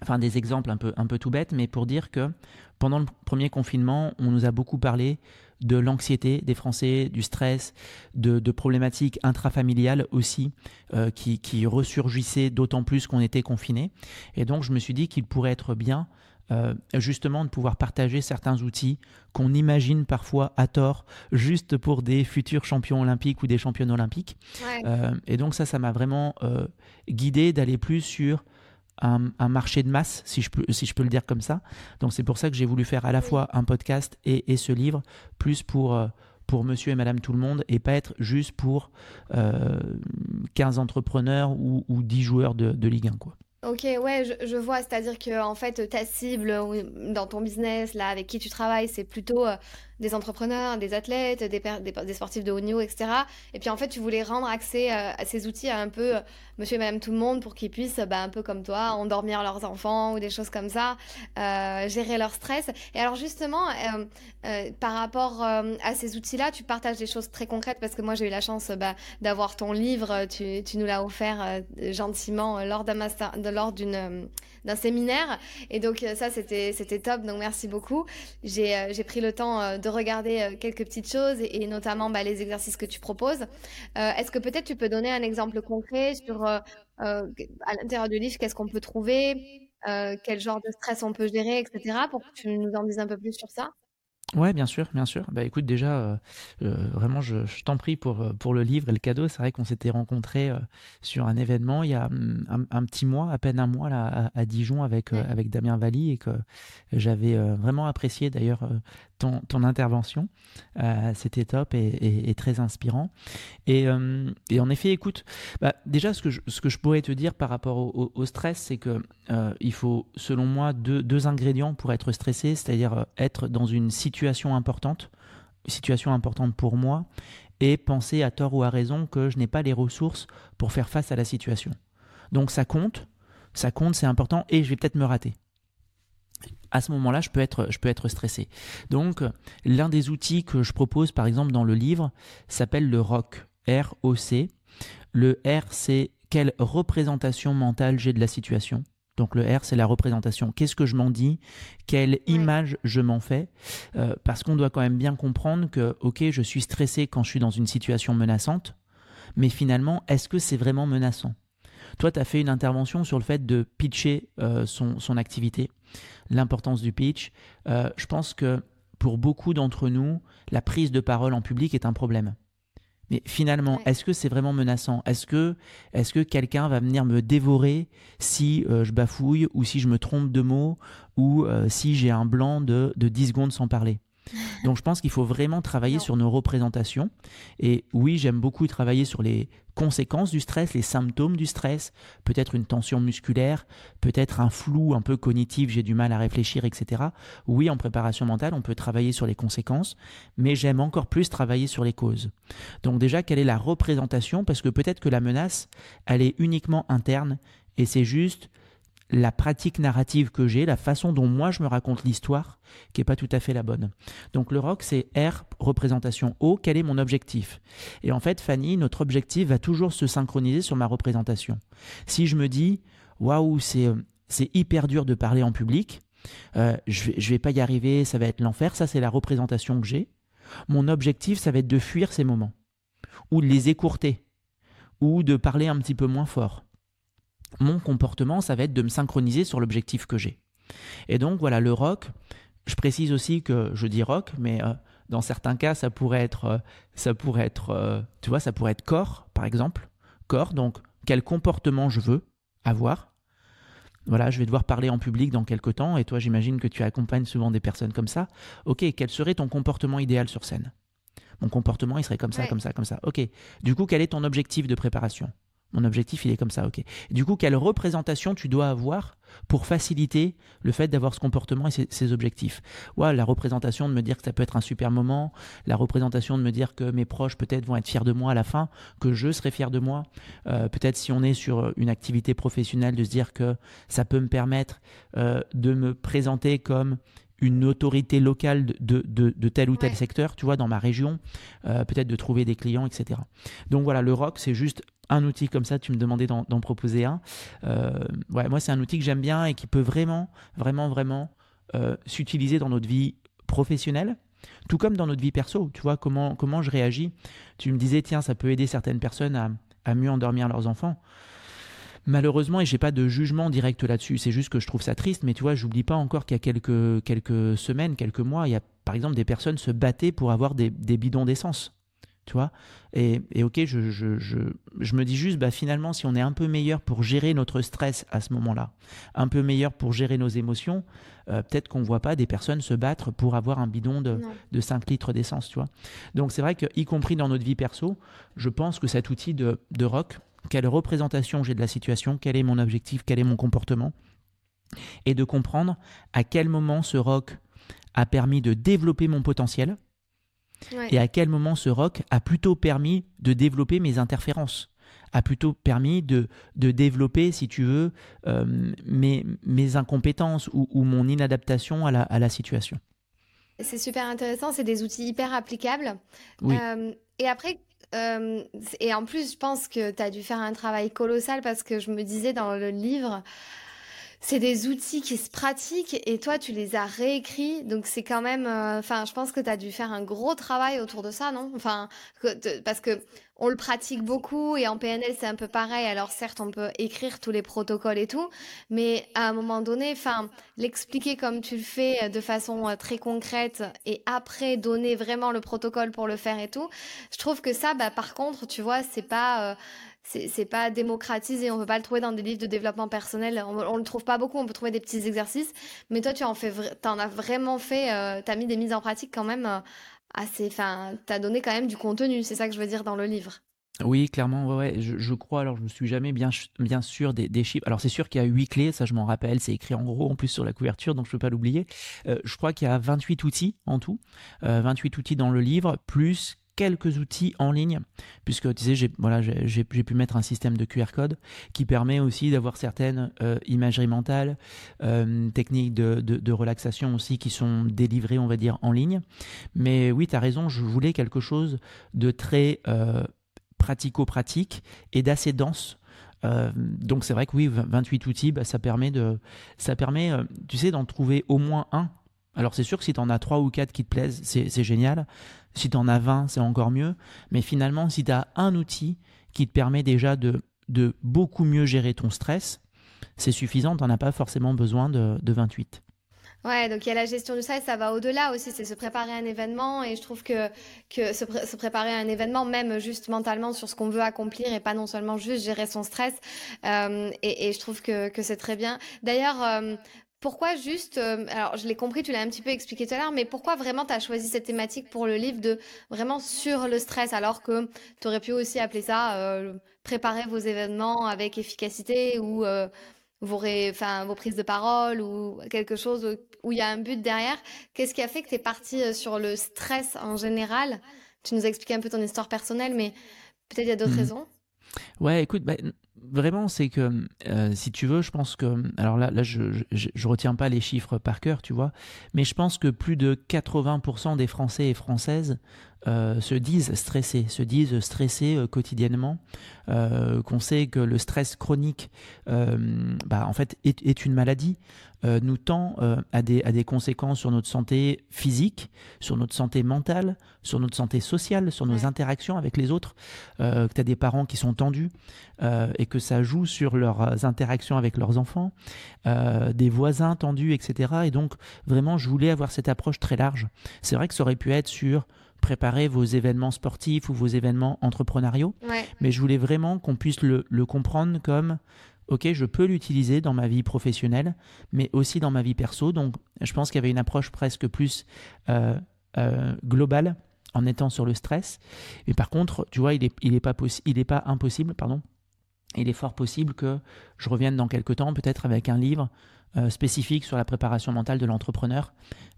enfin des exemples un peu, un peu tout bêtes, mais pour dire que pendant le premier confinement, on nous a beaucoup parlé de l'anxiété des Français, du stress, de, de problématiques intrafamiliales aussi, euh, qui, qui ressurgissaient d'autant plus qu'on était confinés. Et donc, je me suis dit qu'il pourrait être bien euh, justement de pouvoir partager certains outils qu'on imagine parfois à tort juste pour des futurs champions olympiques ou des championnes olympiques. Euh, et donc ça, ça m'a vraiment euh, guidé d'aller plus sur un, marché de masse, si je, peux, si je peux le dire comme ça. Donc c'est pour ça que j'ai voulu faire à la fois un podcast et, ce livre, plus pour pour monsieur et madame tout le monde et pas être juste pour 15 entrepreneurs ou, ou 10 joueurs de, de Ligue 1. Quoi. Ok, ouais, je, je vois. C'est-à-dire que en fait, ta cible dans ton business, là, avec qui tu travailles, c'est plutôt euh, des entrepreneurs, des athlètes, des, sportifs de haut niveau, etc. Et puis en fait, tu voulais rendre accès euh, à ces outils à un peu euh, monsieur et madame tout le monde pour qu'ils puissent, bah, un peu comme toi, endormir leurs enfants ou des choses comme ça, gérer leur stress. Et alors justement, par rapport à ces outils-là, tu partages des choses très concrètes parce que moi, j'ai eu la chance bah, d'avoir ton livre. Tu, nous l'as offert gentiment lors d'un master euh, séminaire et donc euh, ça c'était c'était top donc merci beaucoup euh, j'ai pris le temps de regarder quelques petites choses et, notamment bah, les exercices que tu proposes est-ce que peut-être tu peux donner un exemple concret sur à l'intérieur du livre qu'est-ce qu'on peut trouver quel genre de stress on peut gérer, etc. Pour que tu nous en dises un peu plus sur ça? Ouais, bien sûr, bien sûr. Bah écoute, déjà, euh, euh, vraiment, je, je t'en prie pour, euh, pour le livre et le cadeau. C'est vrai qu'on s'était rencontrés sur un événement il y a hum, un, petit mois, à peine un mois, là, à, Dijon, avec, avec Damien Valli, et que j'avais vraiment apprécié d'ailleurs ton, ton intervention. C'était top et, et, très inspirant. Et, et, en effet, écoute, bah, déjà, ce que, je, ce que je pourrais te dire par rapport au, au, stress, c'est que il faut, selon moi, deux, deux ingrédients pour être stressé, c'est-à-dire être dans une situation situation importante, situation importante pour moi, et penser à tort ou à raison que je n'ai pas les ressources pour faire face à la situation. Donc ça compte, ça compte, c'est important, et je vais peut-être me rater. À ce moment-là, je peux être, je peux être stressé. Donc, l'un des outils que je propose, par exemple, dans le livre, s'appelle le ROC, R-O-C. Le R, c'est quelle représentation mentale j'ai de la situation. Donc le R, c'est la représentation. Qu'est-ce que je m'en dis? Quelle image je m'en fais? Euh, Parce qu'on doit quand même bien comprendre que, ok, je suis stressé quand je suis dans une situation menaçante, mais finalement, est-ce que c'est vraiment menaçant? Toi, tu as fait une intervention sur le fait de pitcher euh, son, son, activité, l'importance du pitch. Euh, je pense que pour beaucoup d'entre nous, la prise de parole en public est un problème. Mais finalement, est-ce que c'est vraiment menaçant? Est-ce que, est que quelqu'un va venir me dévorer si euh, je bafouille ou si je me trompe de mots ou euh, si j'ai un blanc de, de 10 secondes sans parler? donc je pense qu'il faut vraiment travailler sur nos représentations. Et oui, j'aime beaucoup travailler sur les conséquences du stress, les symptômes du stress, peut-être une tension musculaire, peut-être un flou un peu cognitif, j'ai du mal à réfléchir, etc. Oui, en préparation mentale, on peut travailler sur les conséquences, mais j'aime encore plus travailler sur les causes. Donc déjà, quelle est la représentation? Parce que peut-être que la menace, elle est uniquement interne et c'est juste la pratique narrative que j'ai, la façon dont moi je me raconte l'histoire, qui n'est pas tout à fait la bonne. Donc le rock, c'est R, représentation O, quel est mon objectif? Et en fait, Fanny, notre objectif va toujours se synchroniser sur ma représentation. Si je me dis, waouh, c'est, c'est hyper dur de parler en public, euh, je ne vais pas y arriver, ça va être l'enfer, ça c'est la représentation que j'ai. Mon objectif, ça va être de fuir ces moments, ou de les écourter, ou de parler un petit peu moins fort mon comportement, ça va être de me synchroniser sur l'objectif que j'ai. Et donc voilà, le rock, je précise aussi que je dis rock, mais euh, dans certains cas, ça pourrait être, euh, ça pourrait être, euh, tu vois, ça pourrait être corps, par exemple, corps. Donc quel comportement je veux avoir. Voilà, je vais devoir parler en public dans quelques temps, et toi, j'imagine que tu accompagnes souvent des personnes comme ça. Ok, quel serait ton comportement idéal sur scène? Mon comportement, il serait comme ça, comme ça, comme ça. Ok. Du coup, quel est ton objectif de préparation? Mon objectif, il est comme ça, ok. Du coup, quelle représentation tu dois avoir pour faciliter le fait d'avoir ce comportement et ces, objectifs? Ouais, La représentation de me dire que ça peut être un super moment, la représentation de me dire que mes proches peut-être vont être fiers de moi à la fin, que je serai fier de moi. Euh, peut-être si on est sur une activité professionnelle, de se dire que ça peut me permettre euh, de me présenter comme une autorité locale de, de, tel ou tel secteur, tu vois, dans ma région, euh, peut-être de trouver des clients, etc. Donc voilà, le rock, c'est juste un outil comme ça, tu me demandais d'en proposer un. Euh, ouais, moi, c'est un outil que j'aime bien et qui peut vraiment, vraiment, vraiment euh, s'utiliser dans notre vie professionnelle, tout comme dans notre vie perso. Tu vois, comment, comment je réagis. Tu me disais, tiens, ça peut aider certaines personnes à, mieux endormir leurs enfants. Malheureusement, et j'ai pas de jugement direct là-dessus, c'est juste que je trouve ça triste, mais tu vois, j'oublie pas encore qu'il y a quelques, quelques semaines, quelques mois, il y a par exemple des personnes se battaient pour avoir des bidons d'essence tu vois. Et, ok je, je, je, je, me dis juste bah finalement si on est un peu meilleur pour gérer notre stress à ce moment là un peu meilleur pour gérer nos émotions euh, peut-être qu'on voit pas des personnes se battre pour avoir un bidon de, de 5 litres d'essence tu vois. Donc c'est vrai que y compris dans notre vie perso je pense que cet outil de, de rock quelle représentation j'ai de la situation quel est mon objectif quel est mon comportement et de comprendre à quel moment ce rock a permis de développer mon potentiel et à quel moment ce rock a plutôt permis de développer mes interférences a plutôt permis de, de développer, si tu veux, euh, mes, mes incompétences ou, ou, mon inadaptation à la, à la situation. C'est super intéressant, c'est des outils hyper applicables. Euh, et après, euh, et en plus, je pense que tu as dû faire un travail colossal parce que je me disais dans le livre, c'est des outils qui se pratiquent et toi tu les as réécrits donc c'est quand même euh, enfin je pense que tu as dû faire un gros travail autour de ça non? Enfin parce que on le pratique beaucoup et en PNL c'est un peu pareil. Alors certes, on peut écrire tous les protocoles et tout, mais à un moment donné, enfin, l'expliquer comme tu le fais de façon euh, très concrète et après donner vraiment le protocole pour le faire et tout, je trouve que ça, bah, par contre, tu vois, c'est pas euh, c'est pas démocratisé, on peut pas le trouver dans des livres de développement personnel, on, on le trouve pas beaucoup, on peut trouver des petits exercices, mais toi tu en fais, en as vraiment fait, euh, tu as mis des mises en pratique quand même assez, enfin, t'as donné quand même du contenu, c'est ça que je veux dire dans le livre. Oui, clairement, ouais, Je, crois, alors je me suis jamais bien, bien sûr des, chiffres. Alors c'est sûr qu'il y a huit clés, ça je m'en rappelle, c'est écrit en gros en plus sur la couverture, donc je ne peux pas l'oublier. Euh, je crois qu'il y a 28 outils en tout, 28 euh, outils dans le livre, plus quelques outils en ligne, puisque tu sais, j'ai voilà, pu mettre un système de QR code qui permet aussi d'avoir certaines euh, imageries mentales, euh, techniques de, de, relaxation aussi qui sont délivrées, on va dire, en ligne. Mais oui, tu as raison, je voulais quelque chose de très euh, pratico-pratique et d'assez dense donc c'est vrai que oui, 28 outils, bah, ça permet de, ça permet, tu sais, d'en trouver au moins un alors c'est sûr que si tu en as 3 ou 4 qui te plaisent, c'est génial. Si tu en as 20, c'est encore mieux. Mais finalement, si tu as un outil qui te permet déjà de, de beaucoup mieux gérer ton stress, c'est suffisant, tu n'en as pas forcément besoin de, de 28. Ouais, donc il y a la gestion du stress, ça va au-delà aussi, c'est se préparer à un événement et je trouve que, se, préparer à un événement, même juste mentalement sur ce qu'on veut accomplir et pas non seulement juste gérer son stress, euh, et, je trouve que, que c'est très bien. D'ailleurs, euh, pourquoi juste, euh, alors je l'ai compris, tu l'as un petit peu expliqué tout à l'heure, mais pourquoi vraiment tu as choisi cette thématique pour le livre de vraiment sur le stress, alors que tu aurais pu aussi appeler ça euh, préparer vos événements avec efficacité ou euh, vos, enfin, vos prises de parole ou quelque chose où il y a un but derrière? Qu'est-ce qui a fait que tu es parti sur le stress en général? Tu nous as expliqué un peu ton histoire personnelle, mais peut-être il y a d'autres mmh. raisons. Ouais, écoute, bah, vraiment, c'est que euh, si tu veux, je pense que. Alors là, là je, je, retiens pas les chiffres par cœur, tu vois, mais je pense que plus de 80% des Français et Françaises euh, se disent stressés, se disent stressés euh, quotidiennement, qu'on sait que le stress chronique, bah, en fait, est, est une maladie. Euh, nous tend euh, à, des, à des conséquences sur notre santé physique, sur notre santé mentale, sur notre santé sociale, sur nos interactions avec les autres, euh, que tu as des parents qui sont tendus et que ça joue sur leurs interactions avec leurs enfants, des voisins tendus, etc. Et donc, vraiment, je voulais avoir cette approche très large. C'est vrai que ça aurait pu être sur préparer vos événements sportifs ou vos événements entrepreneuriaux, mais je voulais vraiment qu'on puisse le, le comprendre comme ok, je peux l'utiliser dans ma vie professionnelle, mais aussi dans ma vie perso. Donc, je pense qu'il y avait une approche presque plus euh, euh, globale en étant sur le stress. Mais par contre, tu vois, il n'est il est pas, il est pas impossible, pardon, il est fort possible que je revienne dans quelques temps, peut-être avec un livre euh, spécifique sur la préparation mentale de l'entrepreneur.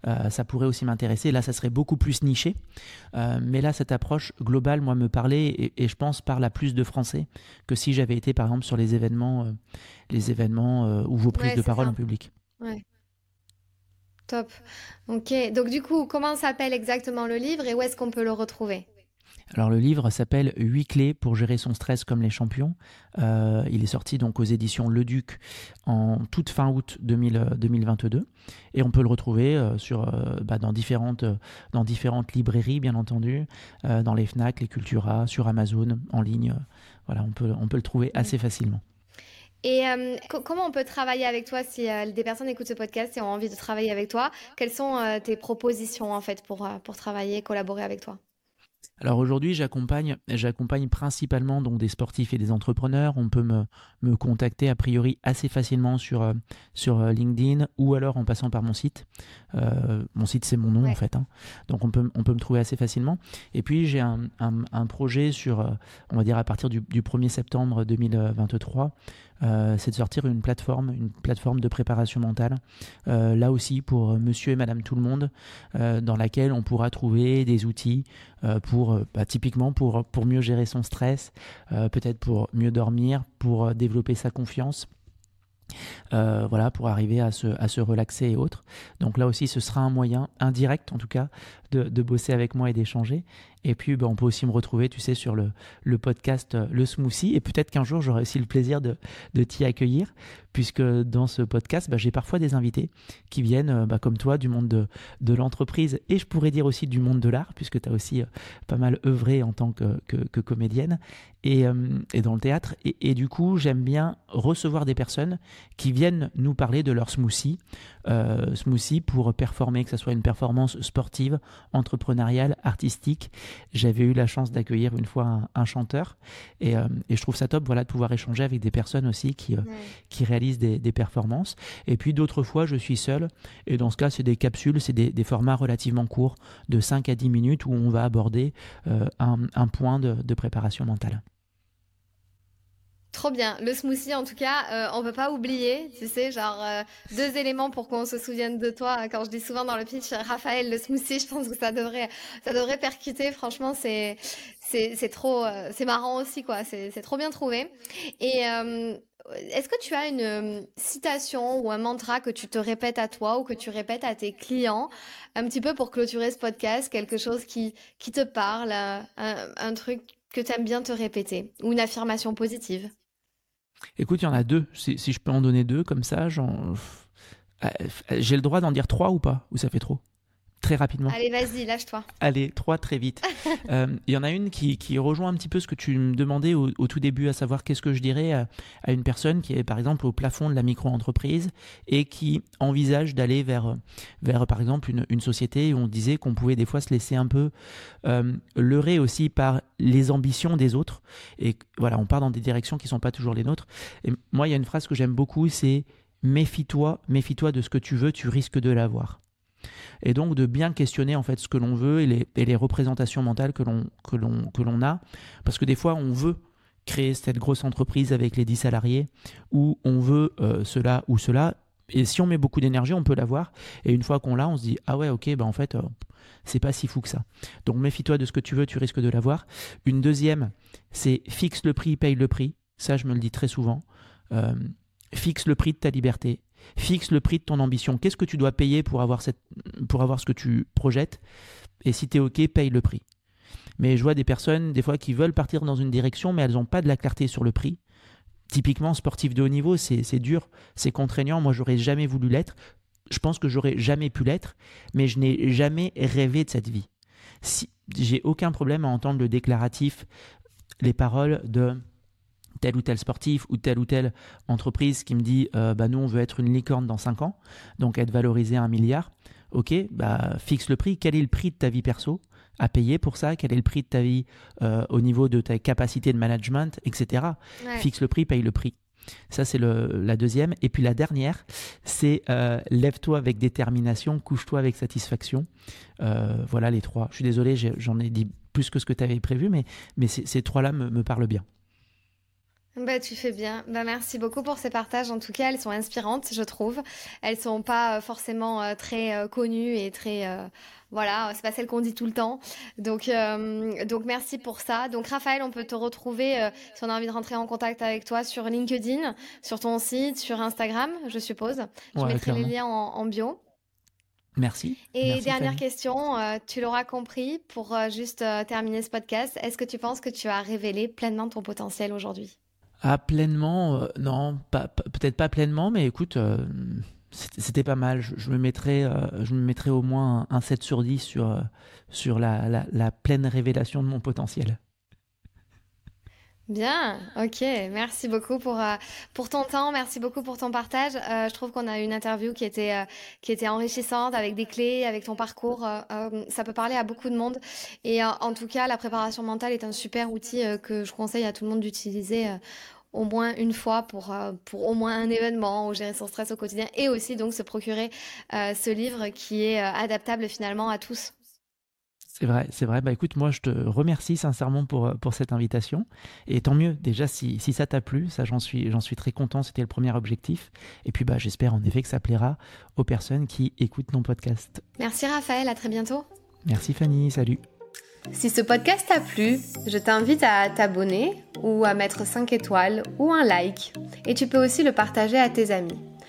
Euh, ça pourrait aussi m'intéresser. Là, ça serait beaucoup plus niché. Euh, mais là, cette approche globale, moi, me parlait et, je pense parle à plus de Français que si j'avais été, par exemple, sur les événements, les événements ou vos prises de parole en public. Ouais. Top. Ok. Donc, du coup, comment s'appelle exactement le livre et où est-ce qu'on peut le retrouver? Alors le livre s'appelle 8 clés pour gérer son stress comme les champions. Euh, il est sorti donc aux éditions Le Duc en toute fin août 2022 et on peut le retrouver euh, sur, euh, bah, dans, différentes, dans différentes librairies bien entendu, dans les FNAC, les Cultura, sur Amazon, en ligne. voilà, on peut, on peut le trouver assez facilement. Et comment on peut travailler avec toi si des personnes écoutent ce podcast et ont envie de travailler avec toi? Quelles sont tes propositions en fait pour, pour travailler, collaborer avec toi? Alors aujourd'hui, j'accompagne, j'accompagne principalement donc des sportifs et des entrepreneurs. On peut me, me contacter a priori assez facilement sur, euh, sur euh, LinkedIn ou alors en passant par mon site. Euh, mon site, c'est mon nom en fait. Hein. Donc on peut, on peut me trouver assez facilement. Et puis j'ai un, un, projet sur, on va dire à partir du, du 1er septembre 2023, euh, c'est de sortir une plateforme, une plateforme de préparation mentale, euh, là aussi pour monsieur et madame tout le monde, euh, dans laquelle on pourra trouver des outils pour, bah, typiquement pour, pour mieux gérer son stress, peut-être pour mieux dormir, pour développer sa confiance. voilà, pour arriver à se, à se relaxer et autres. Donc là aussi, ce sera un moyen indirect, en tout cas, de bosser avec moi et d'échanger. Et puis, ben, on peut aussi me retrouver, tu sais, sur le, le podcast Le Smoothie. Et peut-être qu'un jour, j'aurai aussi le plaisir de, de t'y accueillir, puisque dans ce podcast, ben, j'ai parfois des invités qui viennent, ben, comme toi, du monde de, de l'entreprise et je pourrais dire aussi du monde de l'art, puisque tu as aussi pas mal œuvré en tant que, que, comédienne et, et, dans le théâtre. Et, et du coup, j'aime bien recevoir des personnes qui viennent nous parler de leur smoothie, euh, smoothie pour performer, que ce soit une performance sportive, entrepreneuriale, artistique. J'avais eu la chance d'accueillir une fois un, un chanteur et, euh, et, je trouve ça top voilà, de pouvoir échanger avec des personnes aussi qui, euh, ouais. qui réalisent des, des, performances. Et puis d'autres fois, je suis seul et dans ce cas, c'est des capsules, c'est des, des, formats relativement courts de 5 à 10 minutes où on va aborder euh, un, un, point de, de préparation mentale. Trop bien. Le smoothie, en tout cas, euh, on peut pas oublier, tu sais, genre euh, deux éléments pour qu'on se souvienne de toi. Quand je dis souvent dans le pitch, Raphaël, le smoothie, je pense que ça devrait, ça devrait percuter. Franchement, c'est, c'est, trop, euh, c'est marrant aussi, quoi. C'est, trop bien trouvé. Et euh, est-ce que tu as une citation ou un mantra que tu te répètes à toi ou que tu répètes à tes clients, un petit peu pour clôturer ce podcast, quelque chose qui, qui te parle, un, un truc que tu aimes bien te répéter ou une affirmation positive? Écoute, il y en a deux. Si, si, je peux en donner deux comme ça, j'ai le droit d'en dire trois ou pas Ou ça fait trop? Très rapidement. Allez, vas-y, lâche-toi. Allez, trois très vite. Il euh, y en a une qui, qui, rejoint un petit peu ce que tu me demandais au, au tout début, à savoir qu'est-ce que je dirais à, à, une personne qui est par exemple au plafond de la micro-entreprise et qui envisage d'aller vers, vers par exemple une, une, société où on disait qu'on pouvait des fois se laisser un peu euh, leurrer aussi par les ambitions des autres. Et voilà, on part dans des directions qui ne sont pas toujours les nôtres. Et moi, il y a une phrase que j'aime beaucoup, c'est méfie-toi, méfie-toi de ce que tu veux, tu risques de l'avoir et donc de bien questionner en fait ce que l'on veut et les, représentations mentales que l'on a. Parce que des fois on veut créer cette grosse entreprise avec les 10 salariés ou on veut euh, cela ou cela. Et si on met beaucoup d'énergie on peut l'avoir. Et une fois qu'on l'a on se dit ah ouais ok ben en fait euh, c'est pas si fou que ça donc méfie-toi de ce que tu veux tu risques de l'avoir. Une deuxième c'est fixe le prix paye le prix ça je me le dis très souvent. Euh, fixe le prix de ta liberté Fixe le prix de ton ambition. Qu'est-ce que tu dois payer pour avoir, cette, pour avoir ce que tu projettes? Et si tu es OK, paye le prix. Mais je vois des personnes, des fois, qui veulent partir dans une direction, mais elles n'ont pas de la clarté sur le prix. Typiquement, sportif de haut niveau, c'est dur, c'est contraignant. Moi, j'aurais jamais voulu l'être. Je pense que j'aurais jamais pu l'être, mais je n'ai jamais rêvé de cette vie. Si, J'ai aucun problème à entendre le déclaratif, les paroles de tel ou tel sportif ou telle ou telle entreprise qui me dit euh, bah nous on veut être une licorne dans 5 ans, donc être valorisé à un milliard. Ok, bah fixe le prix. Quel est le prix de ta vie perso à payer pour ça? Quel est le prix de ta vie euh, au niveau de ta capacité de management, etc. Ouais. Fixe le prix, paye le prix. Ça, c'est la deuxième. Et puis la dernière, c'est euh, lève-toi avec détermination, couche-toi avec satisfaction. Voilà les trois. Je suis désolé, j'en ai, ai, dit plus que ce que tu avais prévu, mais, mais ces trois-là me, me parlent bien. Bah, tu fais bien. Bah, merci beaucoup pour ces partages. En tout cas, elles sont inspirantes, je trouve. Elles sont pas forcément euh, très euh, connues et très, euh, voilà, c'est pas celles qu'on dit tout le temps. Donc, euh, donc merci pour ça. Donc, Raphaël, on peut te retrouver euh, si on a envie de rentrer en contact avec toi sur LinkedIn, sur ton site, sur Instagram, je suppose. Je ouais, mettrai clairement. les liens en, en bio. Merci. Et Merci, dernière Fanny. question, euh, tu l'auras compris, pour euh, juste euh, terminer ce podcast, est-ce que tu penses que tu as révélé pleinement ton potentiel aujourd'hui? Ah, pleinement, euh, non, pas, peut-être pas pleinement, mais écoute, euh, c'était pas mal. Je, je me mettrais, euh, je me mettrais au moins un, un 7 sur 10 sur, euh, sur la, la, la pleine révélation de mon potentiel. Bien, ok, merci beaucoup pour, euh, pour ton temps, merci beaucoup pour ton partage. Euh, je trouve qu'on a eu une interview qui était, euh, qui était enrichissante avec des clés, avec ton parcours. ça peut parler à beaucoup de monde. Et en tout cas, la préparation mentale est un super outil que je conseille à tout le monde d'utiliser au moins une fois pour, pour au moins un événement ou gérer son stress au quotidien et aussi donc se procurer ce livre qui est adaptable finalement à tous. C'est vrai, c'est vrai. Bah écoute, moi je te remercie sincèrement pour, euh, pour cette invitation. Et tant mieux, déjà si, si ça t'a plu, ça j'en suis, j'en suis très content, c'était le premier objectif. Et puis bah j'espère en effet que ça plaira aux personnes qui écoutent ton podcast. Merci Raphaël, à très bientôt. Merci Fanny, salut. Si ce podcast t'a plu, je t'invite à t'abonner ou à mettre 5 étoiles ou un like. Et tu peux aussi le partager à tes amis.